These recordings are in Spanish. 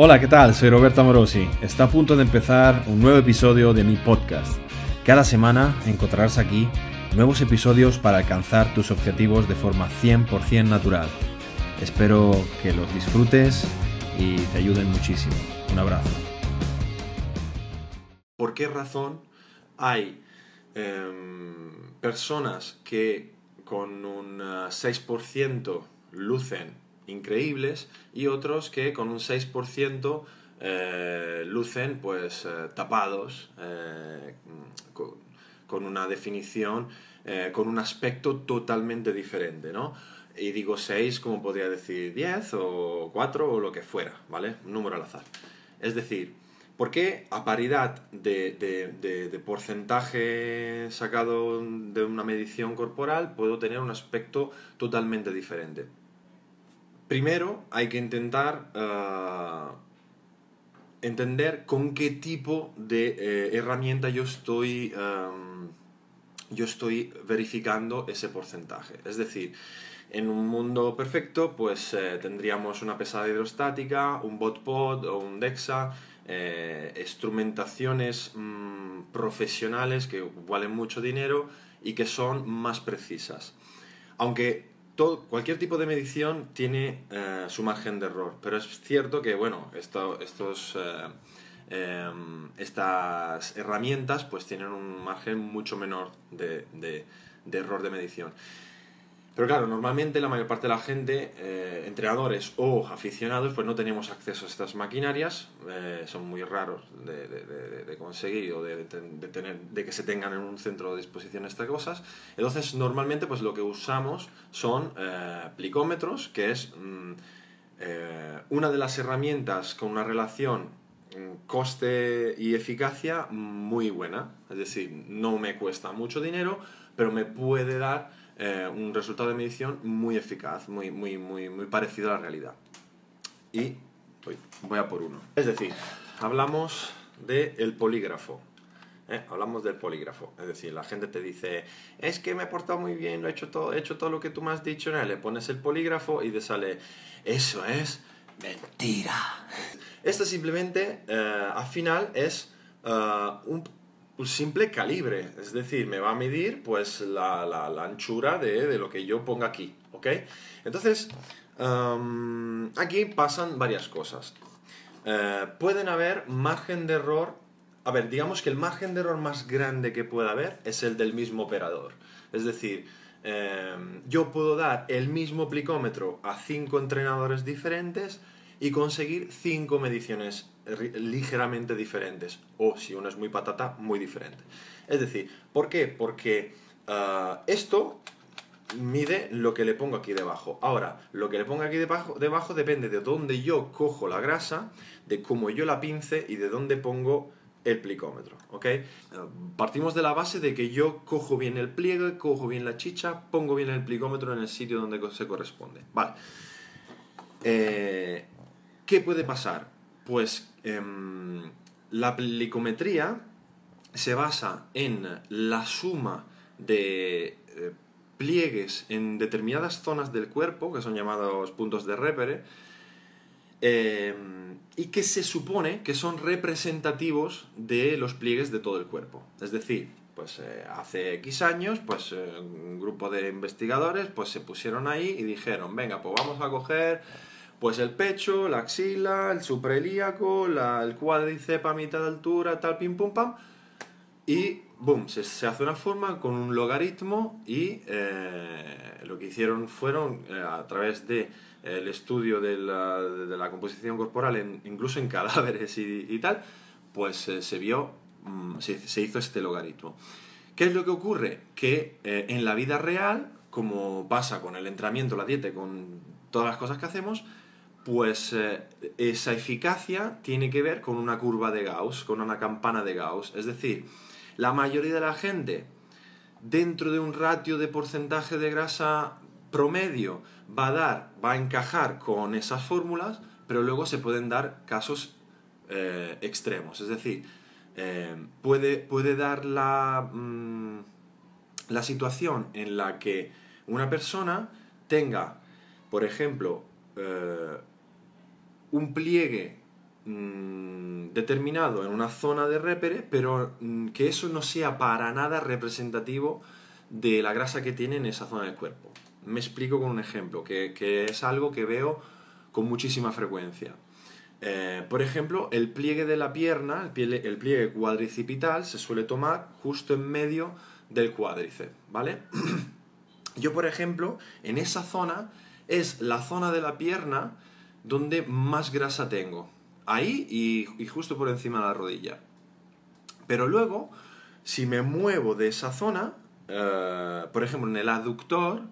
Hola, ¿qué tal? Soy Roberto Morosi. Está a punto de empezar un nuevo episodio de mi podcast. Cada semana encontrarás aquí nuevos episodios para alcanzar tus objetivos de forma 100% natural. Espero que los disfrutes y te ayuden muchísimo. Un abrazo. ¿Por qué razón hay em, personas que con un 6% lucen increíbles y otros que con un 6% eh, lucen pues eh, tapados eh, con, una definición, con un aspecto totalmente diferente, ¿no? Y digo 6 como podría decir 10 o 4 o lo que fuera, ¿vale? Un número al azar. Es decir, ¿Por qué a paridad de, porcentaje sacado de una medición corporal puedo tener un aspecto totalmente diferente? Primero hay que intentar ah, entender con qué tipo de eh, herramienta yo estoy, yo estoy verificando ese porcentaje. Es decir, en un mundo perfecto, pues eh, tendríamos una pesada hidrostática, un botpod o un DEXA, eh, instrumentaciones mm, profesionales que valen mucho dinero y que son más precisas. Aunque todo, cualquier tipo de medición tiene eh, su margen de error, pero es cierto que, bueno, estos, eh, em, estas herramientas pues tienen un margen mucho menor de, de error de medición. Pero claro, normalmente la mayor parte de la gente, eh, entrenadores o aficionados, pues no tenemos acceso a estas maquinarias, eh, son muy raros de, conseguir o de, tener, de que se tengan en un centro de disposición estas cosas. Entonces, normalmente pues lo que usamos son eh, plicómetros, que es mm, una de las herramientas con una relación mm, coste y eficacia muy buena. Es decir, no me cuesta mucho dinero, pero me puede dar eh, un resultado de medición muy eficaz, muy, muy, muy, muy parecido a la realidad. Y voy a por uno. Es decir, hablamos del polígrafo. ¿eh? Hablamos del polígrafo. Es decir, la gente te dice, es que me he portado muy bien, lo he hecho todo, he hecho todo lo que tú me has dicho. Le pones el polígrafo y te sale, eso es mentira. Esto simplemente, eh, al final, es un un simple calibre, es decir, me va a medir pues la, la, anchura de, de, lo que yo ponga aquí, ¿ok? Entonces, aquí pasan varias cosas. Eh, pueden haber margen de error, a ver, digamos que el margen de error más grande que pueda haber es el del mismo operador, es decir, em, yo puedo dar el mismo plicómetro a cinco entrenadores diferentes y conseguir cinco mediciones ligeramente diferentes o si uno es muy patata, muy diferente. Es decir, ¿por qué? Porque ah, esto mide lo que le pongo aquí debajo. Ahora, lo que le pongo aquí debajo, debajo depende de dónde yo cojo la grasa, de cómo yo la pince y de dónde pongo el plicómetro, ¿ok? Partimos de la base de que yo cojo bien el pliegue, cojo bien la chicha, pongo bien el plicómetro en el sitio donde se corresponde. Vale. Eh, ¿Qué puede pasar? Pues em, la plicometría se basa en la suma de eh, pliegues en determinadas zonas del cuerpo, que son llamados puntos de repere, em, y que se supone que son representativos de los pliegues de todo el cuerpo. Es decir, pues eh, hace X años, pues eh, un grupo de investigadores pues se pusieron ahí y dijeron, venga, pues vamos a coger pues el pecho, la axila, el supraelíaco, el cuádriceps a mitad de altura, tal, pim, pum, pam. Y, boom, se, hace una forma con un logaritmo y eh, lo que hicieron fueron, eh, a través de, el estudio de la, composición corporal, incluso en cadáveres y, tal, pues eh, se vio, mm, se, hizo este logaritmo. ¿Qué es lo que ocurre? Que en la vida real, como pasa con el entrenamiento, la dieta, con todas las cosas que hacemos, pues eh, esa eficacia tiene que ver con una curva de Gauss, con una campana de Gauss. Es decir, la mayoría de la gente, dentro de un ratio de porcentaje de grasa promedio, va a dar, va a encajar con esas fórmulas, pero luego se pueden dar casos eh, extremos. Es decir, eh, puede, puede, dar la, mm, la situación en la que una persona tenga, por ejemplo, un pliegue mm, determinado en una zona de repere, pero mm, que eso no sea para nada representativo de la grasa que tiene en esa zona del cuerpo. Me explico con un ejemplo, que, que es algo que veo con muchísima frecuencia. Eh, por ejemplo, el pliegue de la pierna, el pliegue, el pliegue cuadricipital, se suele tomar justo en medio del cuádriceps, ¿vale? Yo, por ejemplo, en esa zona es la zona de la pierna donde más grasa tengo. Ahí y, justo por encima de la rodilla. Pero luego, si me muevo de esa zona, eh, por ejemplo, en el aductor,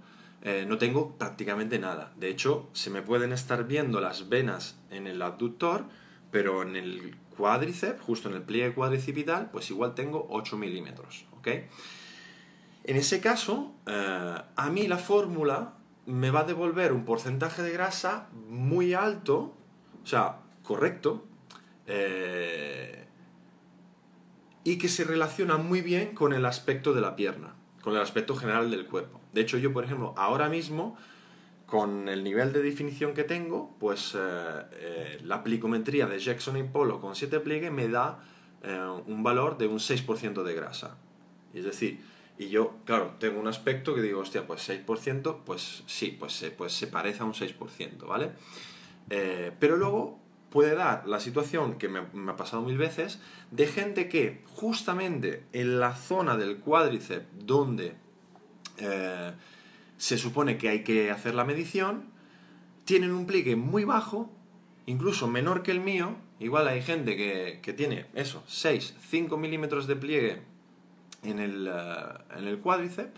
eh, no tengo prácticamente nada. De hecho, se me pueden estar viendo las venas en el abductor, pero en el cuádriceps, justo en el pliegue cuadricipital, pues igual tengo 8 milímetros. ¿ok? En ese caso, eh, a mí la fórmula me va a devolver un porcentaje de grasa muy alto, o sea, correcto, eh, y que se relaciona muy bien con el aspecto de la pierna, con el aspecto general del cuerpo. De hecho, yo, por ejemplo, ahora mismo, con el nivel de definición que tengo, pues eh, eh, la plicometría de Jackson y Polo con 7 pliegues me da un valor de un 6% de grasa. Es decir, y yo, claro, tengo un aspecto que digo, hostia, pues 6%, pues sí, pues, se, pues se parece a un 6%, ¿vale? Eh, pero luego puede dar la situación que me, ha pasado mil veces de gente que justamente en la zona del cuádriceps donde eh, se supone que hay que hacer la medición, tienen un pliegue muy bajo, incluso menor que el mío, igual hay gente que, que tiene eso, 6, 5 milímetros de pliegue en el, uh, en el cuádriceps,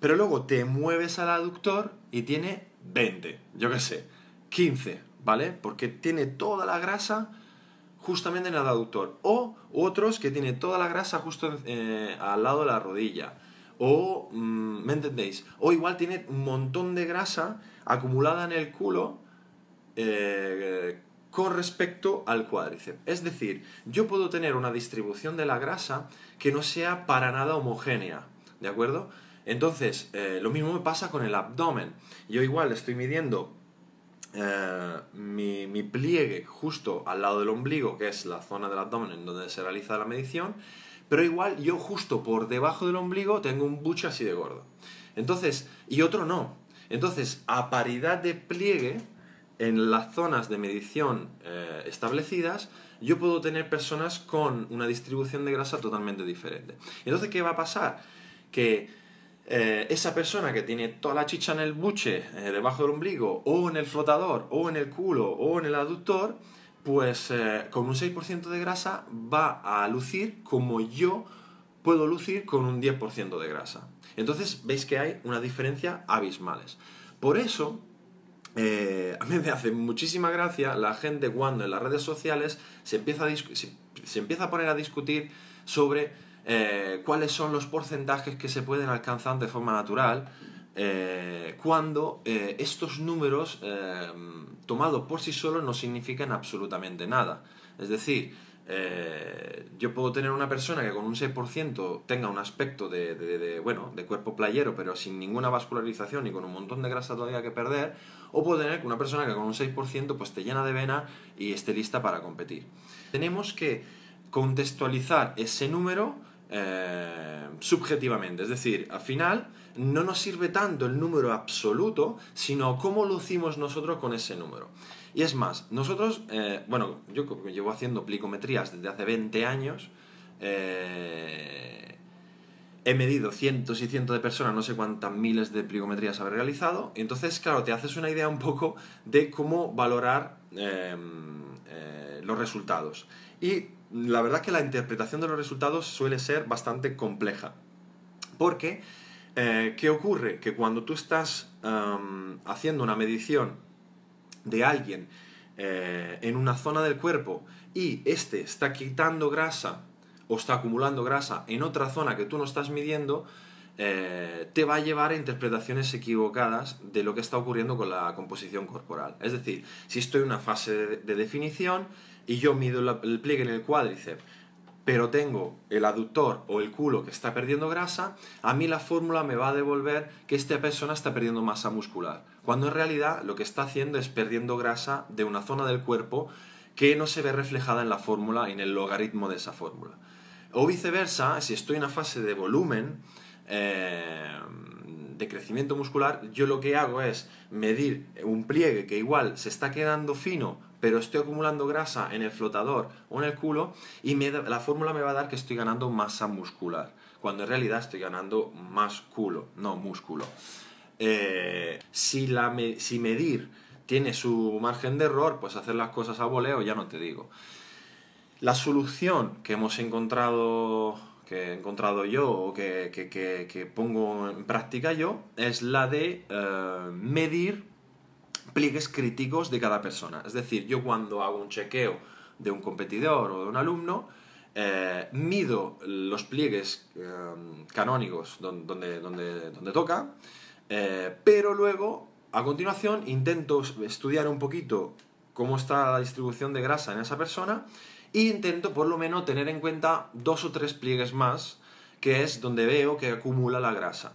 pero luego te mueves al aductor y tiene 20, yo qué sé, 15, ¿vale? Porque tiene toda la grasa justamente en el aductor. O otros que tiene toda la grasa justo eh, al lado de la rodilla. O, mm, ¿me entendéis? O igual tiene un montón de grasa acumulada en el culo eh, con respecto al cuádriceps. Es decir, yo puedo tener una distribución de la grasa que no sea para nada homogénea, ¿de acuerdo? Entonces, eh, lo mismo me pasa con el abdomen. Yo igual estoy midiendo eh, mi, mi, pliegue justo al lado del ombligo, que es la zona del abdomen en donde se realiza la medición, pero igual yo justo por debajo del ombligo tengo un buche así de gordo. Entonces, y otro no. Entonces, a paridad de pliegue, en las zonas de medición eh, establecidas, yo puedo tener personas con una distribución de grasa totalmente diferente. Entonces, ¿qué va a pasar? Que eh, esa persona que tiene toda la chicha en el buche, eh, debajo del ombligo, o en el flotador, o en el culo, o en el aductor, pues con un 6% de grasa va a lucir como yo puedo lucir con un 10% de grasa. Entonces, veis que hay una diferencia abismales. Por eso, eh, a mí me hace muchísima gracia la gente cuando en las redes sociales se empieza a, se, empieza a poner a discutir sobre eh, cuáles son los porcentajes que se pueden alcanzar de forma natural eh, cuando estos números tomados por sí solos no significan absolutamente nada. Es decir, eh, yo puedo tener una persona que con un 6% tenga un aspecto de, bueno, de cuerpo playero, pero sin ninguna vascularización y con un montón de grasa todavía que perder, o puedo tener una persona que con un 6% pues te llena de vena y esté lista para competir. Tenemos que contextualizar ese número eh, subjetivamente, es decir, al final no nos sirve tanto el número absoluto, sino cómo lucimos nosotros con ese número. Y es más, nosotros, eh, bueno, yo llevo haciendo plicometrías desde hace 20 años, eh, he medido cientos y cientos de personas, no sé cuántas miles de plicometrías habré realizado, y entonces, claro, te haces una idea un poco de cómo valorar em, eh, los resultados. Y la verdad que la interpretación de los resultados suele ser bastante compleja, porque, ¿qué ocurre? Que cuando tú estás haciendo una medición de alguien eh, en una zona del cuerpo y este está quitando grasa o está acumulando grasa en otra zona que tú no estás midiendo, eh, te va a llevar a interpretaciones equivocadas de lo que está ocurriendo con la composición corporal. Es decir, si estoy en una fase de, definición y yo mido el pliegue en el cuádriceps pero tengo el aductor o el culo que está perdiendo grasa, a mí la fórmula me va a devolver que esta persona está perdiendo masa muscular, cuando en realidad lo que está haciendo es perdiendo grasa de una zona del cuerpo que no se ve reflejada en la fórmula, en el logaritmo de esa fórmula. O viceversa, si estoy en una fase de volumen, eh, de crecimiento muscular, yo lo que hago es medir un pliegue que igual se está quedando fino, pero estoy acumulando grasa en el flotador o en el culo, y la fórmula me va a dar que estoy ganando masa muscular, cuando en realidad estoy ganando más culo, no músculo. Eh, si, la si medir tiene su margen de error, pues hacer las cosas a voleo ya no te digo. La solución que hemos encontrado que he encontrado yo o que, pongo en práctica yo es la de eh, medir pliegues críticos de cada persona. Es decir, yo cuando hago un chequeo de un competidor o de un alumno, eh, mido los pliegues eh, canónicos donde, donde, donde toca, pero luego, a continuación, intento estudiar un poquito cómo está la distribución de grasa en esa persona intento por lo menos tener en cuenta dos o tres pliegues más, que es donde veo que acumula la grasa.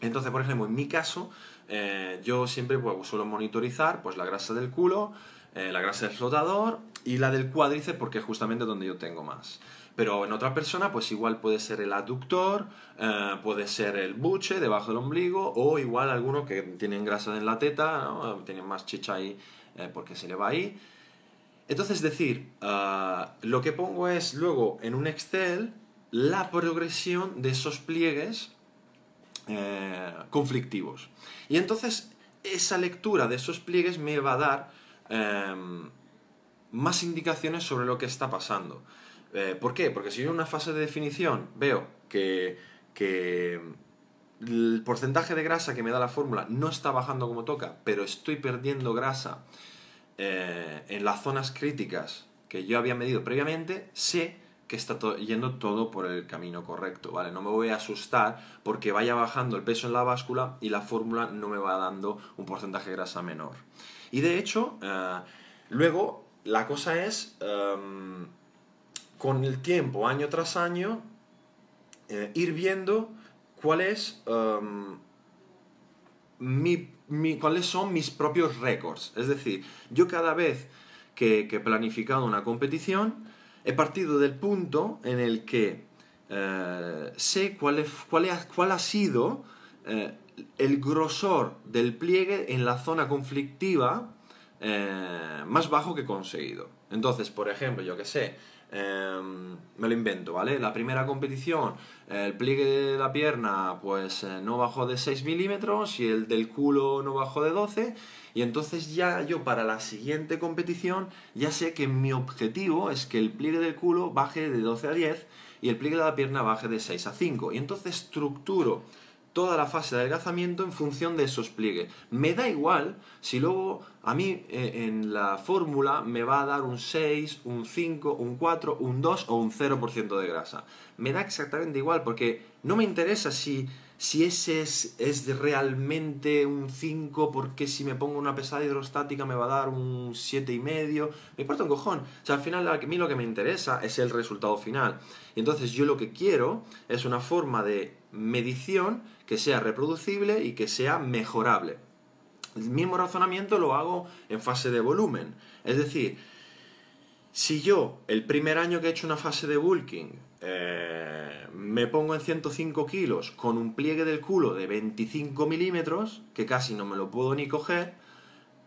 Entonces, por ejemplo, en mi caso, eh, yo siempre pues, suelo monitorizar pues, la grasa del culo, eh, la grasa del flotador y la del cuádriceps porque es justamente donde yo tengo más. Pero en otra persona, pues igual puede ser el aductor, eh, puede ser el buche debajo del ombligo, o igual algunos que tienen grasa en la teta, tienen más chicha ahí porque se le va ahí. Entonces, decir, ah, lo que pongo es luego en un Excel la progresión de esos pliegues eh, conflictivos. Y entonces esa lectura de esos pliegues me va a dar em, más indicaciones sobre lo que está pasando. Eh, ¿Por qué? Porque si yo en una fase de definición veo que, que el porcentaje de grasa que me da la fórmula no está bajando como toca, pero estoy perdiendo grasa eh, en las zonas críticas que yo había medido previamente, sé que está yendo todo por el camino correcto, ¿vale? No me voy a asustar porque vaya bajando el peso en la báscula y la fórmula no me va dando un porcentaje de grasa menor. Y de hecho, eh, luego la cosa es, em, con el tiempo, año tras año, eh, ir viendo cuál es em, cuáles son mis propios récords. Es decir, yo cada vez que, he planificado una competición, he partido del punto en el que eh, sé cuál, cuál, ha sido eh, el grosor del pliegue en la zona conflictiva eh, más bajo que he conseguido. Entonces, por ejemplo, yo que sé, Em, me lo invento, ¿vale? La primera competición, el pliegue de la pierna, pues eh, no bajó de 6 milímetros y el del culo no bajó de 12. Y entonces ya yo para la siguiente competición ya sé que mi objetivo es que el pliegue del culo baje de 12 a 10 y el pliegue de la pierna baje de 6 a 5. Y entonces estructuro toda la fase de adelgazamiento en función de esos pliegues. Me da igual si luego a mí eh, en la fórmula me va a dar un 6, un 5, un 4, un 2 o un 0% de grasa. Me da exactamente igual porque no me interesa si, si ese es, es realmente un 5 porque si me pongo una pesada hidrostática me va a dar un 7,5. Me importa un cojón. O sea, al final a mí lo que me interesa es el resultado final. Y entonces yo lo que quiero es una forma de medición que sea reproducible y que sea mejorable. El mismo razonamiento lo hago en fase de volumen. Es decir, si yo el primer año que he hecho una fase de bulking eh, me pongo en 105 kilos con un pliegue del culo de 25 milímetros, que casi no me lo puedo ni coger,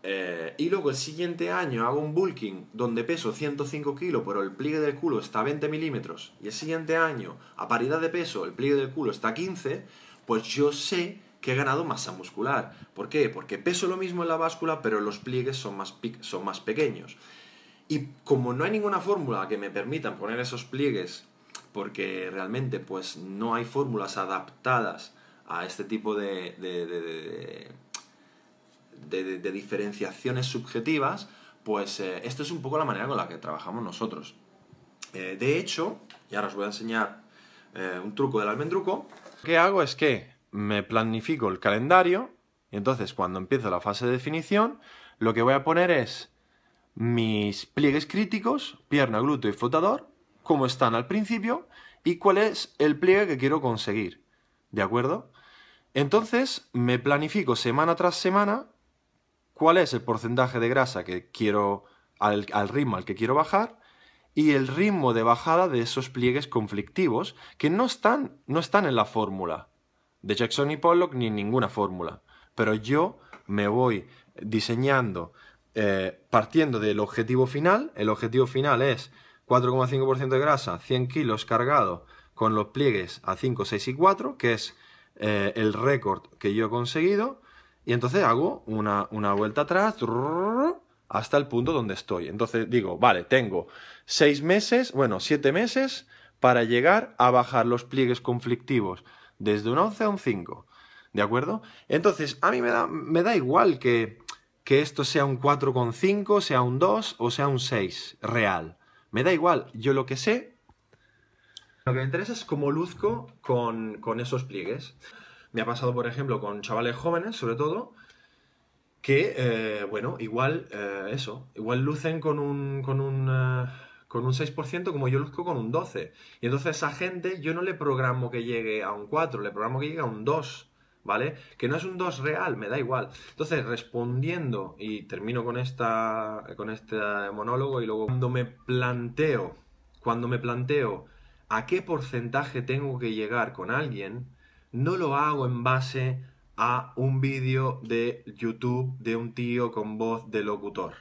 eh, y luego el siguiente año hago un bulking donde peso 105 kilos, pero el pliegue del culo está a 20 milímetros, y el siguiente año, a paridad de peso, el pliegue del culo está a 15, pues yo sé que he ganado masa muscular. ¿Por qué? Porque peso lo mismo en la báscula, pero los pliegues son más, son más pequeños. Y como no hay ninguna fórmula que me permitan poner esos pliegues, porque realmente pues no hay fórmulas adaptadas a este tipo de, de, diferenciaciones subjetivas, pues eh, esto es un poco la manera con la que trabajamos nosotros. Eh, de hecho, y ahora os voy a enseñar eh, un truco del almendruco, ¿Qué hago? Es que me planifico el calendario y entonces cuando empiezo la fase de definición, lo que voy a poner es mis pliegues críticos, pierna, glúteo y flotador, como están al principio y cuál es el pliegue que quiero conseguir. ¿De acuerdo? Entonces me planifico semana tras semana cuál es el porcentaje de grasa que quiero al, ritmo al que quiero bajar y el ritmo de bajada de esos pliegues conflictivos que no están, no están en la fórmula de Jackson y Pollock ni en ninguna fórmula. Pero yo me voy diseñando eh, partiendo del objetivo final. El objetivo final es 4,5% de grasa, 100 kilos cargado con los pliegues a 5, 6 y 4, que es eh, el récord que yo he conseguido. Y entonces hago una, una vuelta atrás hasta el punto donde estoy. Entonces digo, vale, tengo seis meses, bueno, siete meses para llegar a bajar los pliegues conflictivos desde un 11 a un 5. ¿De acuerdo? Entonces, a mí me da, me da igual que, que esto sea un 4,5, sea un 2 o sea un 6 real. Me da igual. Yo lo que sé, lo que me interesa es cómo luzco con, con esos pliegues. Me ha pasado, por ejemplo, con chavales jóvenes, sobre todo, que, eh, bueno, igual, eh, eso, igual lucen con un, con un, eh, con un 6% como yo luzco con un 12%. Y entonces esa gente yo no le programo que llegue a un 4, le programo que llegue a un 2. ¿Vale? Que no es un 2 real, me da igual. Entonces, respondiendo, y termino con, esta, con este monólogo, y luego cuando me planteo, cuando me planteo a qué porcentaje tengo que llegar con alguien, no lo hago en base a un vídeo de YouTube de un tío con voz de locutor,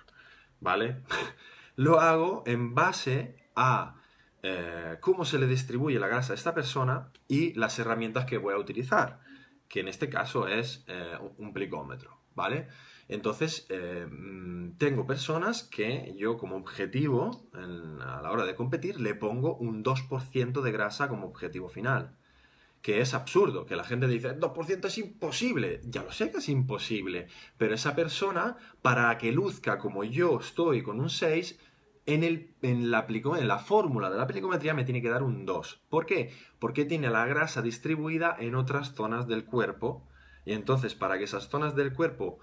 ¿vale? Lo hago en base a eh, cómo se le distribuye la grasa a esta persona y las herramientas que voy a utilizar, que en este caso es eh, un plicómetro, ¿vale? Entonces, eh, mm, tengo personas que yo como objetivo, a la hora de competir, le pongo un 2% de grasa como objetivo final que es absurdo, que la gente dice, 2% es imposible, ya lo sé que es imposible, pero esa persona, para que luzca como yo estoy con un 6, en, el, en, la, en la fórmula de la plicometría me tiene que dar un 2. ¿Por qué? Porque tiene la grasa distribuida en otras zonas del cuerpo, y entonces para que esas zonas del cuerpo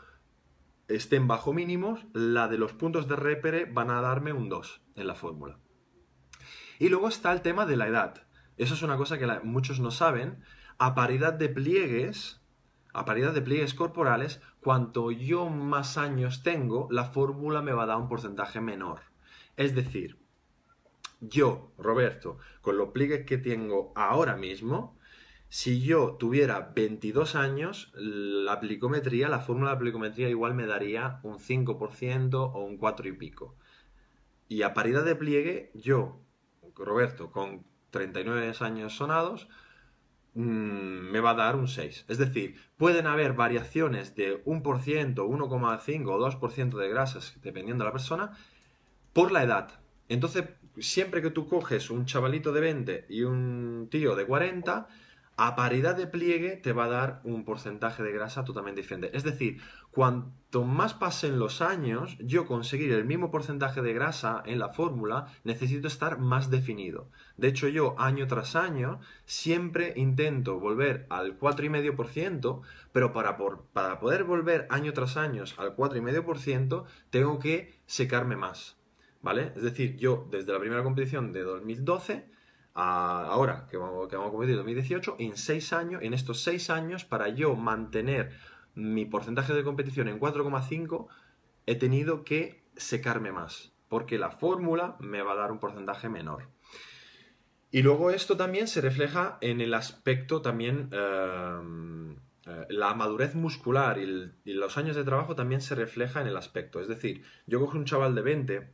estén bajo mínimos, la de los puntos de repere van a darme un 2 en la fórmula. Y luego está el tema de la edad. Eso es una cosa que muchos no saben. A paridad de pliegues, a paridad de pliegues corporales, cuanto yo más años tengo, la fórmula me va a dar un porcentaje menor. Es decir, yo, Roberto, con los pliegues que tengo ahora mismo, si yo tuviera 22 años, la plicometría, la fórmula de plicometría igual me daría un 5% o un 4 y pico. Y a paridad de pliegue, yo, Roberto, con 39 años sonados, mm, me va a dar un 6. Es decir, pueden haber variaciones de 1%, 1,5 o 2% de grasas, dependiendo de la persona, por la edad. Entonces, siempre que tú coges un chavalito de 20 y un tío de 40, a paridad de pliegue te va a dar un porcentaje de grasa totalmente diferente. Es decir, cuanto más pasen los años, yo conseguir el mismo porcentaje de grasa en la fórmula, necesito estar más definido. De hecho, yo año tras año siempre intento volver al 4,5%, pero para, para poder volver año tras año al 4,5%, tengo que secarme más. ¿Vale? Es decir, yo desde la primera competición de 2012 ahora que vamos, que vamos a competir 2018, en seis años, en estos seis años, para yo mantener mi porcentaje de competición en 4,5, he tenido que secarme más, porque la fórmula me va a dar un porcentaje menor. Y luego esto también se refleja en el aspecto también, eh, eh, la madurez muscular y, y, los años de trabajo también se refleja en el aspecto. Es decir, yo cojo un chaval de 20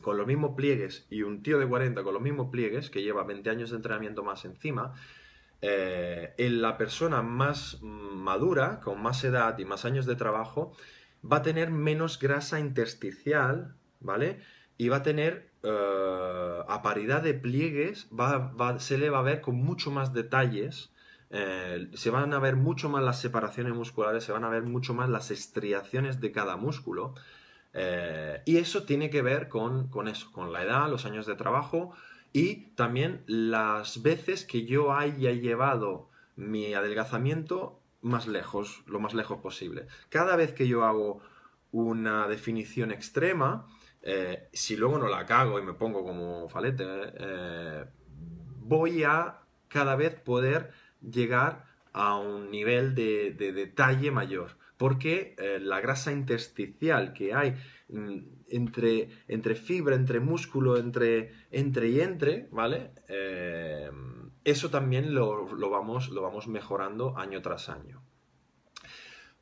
con los mismos pliegues y un tío de 40 con los mismos pliegues, que lleva 20 años de entrenamiento más encima, eh, en la persona más madura, con más edad y más años de trabajo, va a tener menos grasa intersticial, ¿vale? Y va a tener, eh, a paridad de pliegues, se le va a ver con mucho más detalles, eh, se van a ver mucho más las separaciones musculares, se van a ver mucho más las estriaciones de cada músculo, y eso tiene que ver con, eso, con la edad, los años de trabajo y también las veces que yo haya llevado mi adelgazamiento más lejos, lo más lejos posible. Cada vez que yo hago una definición extrema, eh, si luego no la cago y me pongo como falete, eh, voy a cada vez poder llegar a un nivel de detalle mayor porque eh, la grasa intersticial que hay entre, entre fibra, entre músculo, entre, entre y entre, ¿vale? Eh, eso también lo, vamos, lo vamos mejorando año tras año.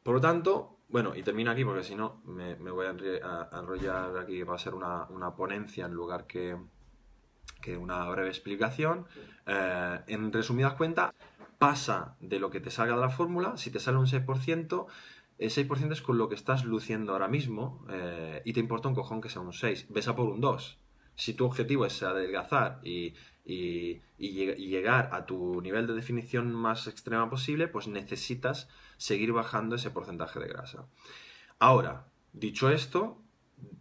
Por lo tanto, bueno, y termino aquí porque si no me, voy a, enrollar aquí, va a ser una, ponencia en lugar que, que una breve explicación. Eh, en resumidas cuentas, pasa de lo que te salga de la fórmula, si te sale un 6%, el 6% es con lo que estás luciendo ahora mismo eh, y te importa un cojón que sea un 6. Ves a por un 2. Si tu objetivo es adelgazar y, y, llegar a tu nivel de definición más extrema posible, pues necesitas seguir bajando ese porcentaje de grasa. Ahora, dicho esto,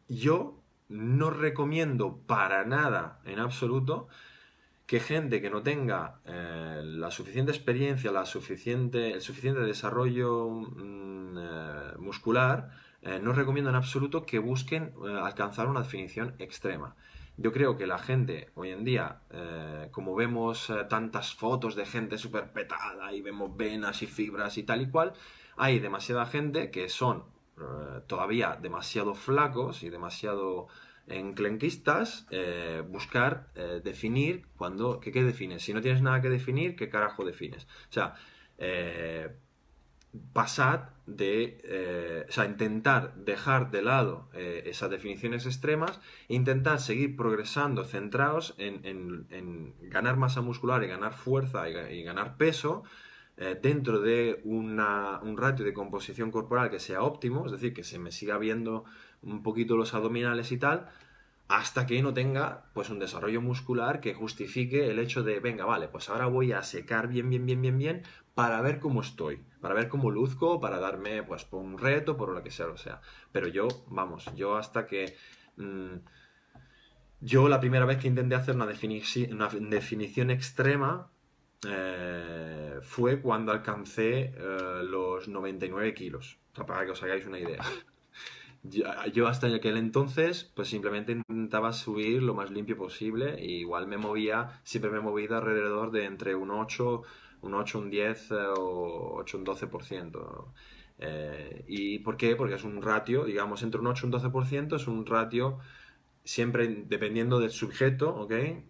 yo no recomiendo para nada, en absoluto, que gente que no tenga eh, la suficiente experiencia, la suficiente, el suficiente desarrollo mm, eh, muscular, eh, no recomiendo en absoluto que busquen alcanzar una definición extrema. Yo creo que la gente hoy en día, como vemos tantas fotos de gente súper petada y vemos venas y fibras y tal y cual, hay demasiada gente que son todavía demasiado flacos y demasiado en clenquistas, eh, buscar eh, definir cuando, ¿qué, ¿qué, defines? Si no tienes nada que definir, ¿qué carajo defines? O sea, eh, pasad de, o sea, intentar dejar de lado esas definiciones extremas, intentar seguir progresando, centrados en, ganar masa muscular y ganar fuerza y, ganar peso, dentro de un ratio de composición corporal que sea óptimo, es decir, que se me siga viendo un poquito los abdominales y tal, hasta que no tenga pues un desarrollo muscular que justifique el hecho de, venga, vale, pues ahora voy a secar bien, bien, bien, bien, bien para ver cómo estoy, para ver cómo luzco, para darme pues por un reto, por lo que sea, o sea. Pero yo, vamos, yo hasta que... Mm, yo la primera vez que intenté hacer una, una definición extrema eh, fue cuando alcancé eh, los 99 kilos, para que os hagáis una idea. Yo, hasta aquel entonces, pues simplemente intentaba subir lo más limpio posible. Y igual me movía, siempre me he movido alrededor de entre un 8, un 8, un 10 eh, o 8, un 12%. Eh, ¿Y por qué? Porque es un ratio, digamos, entre un 8 y un 12% es un ratio siempre dependiendo del sujeto, ¿ok? Eh,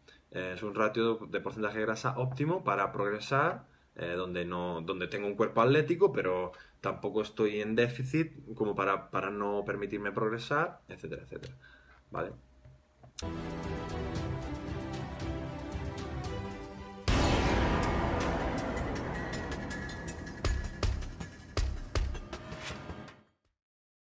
es un ratio de porcentaje de grasa óptimo para progresar, donde, no, donde tengo un cuerpo atlético, pero tampoco estoy en déficit como para, para no permitirme progresar, etcétera, etcétera. ¿Vale?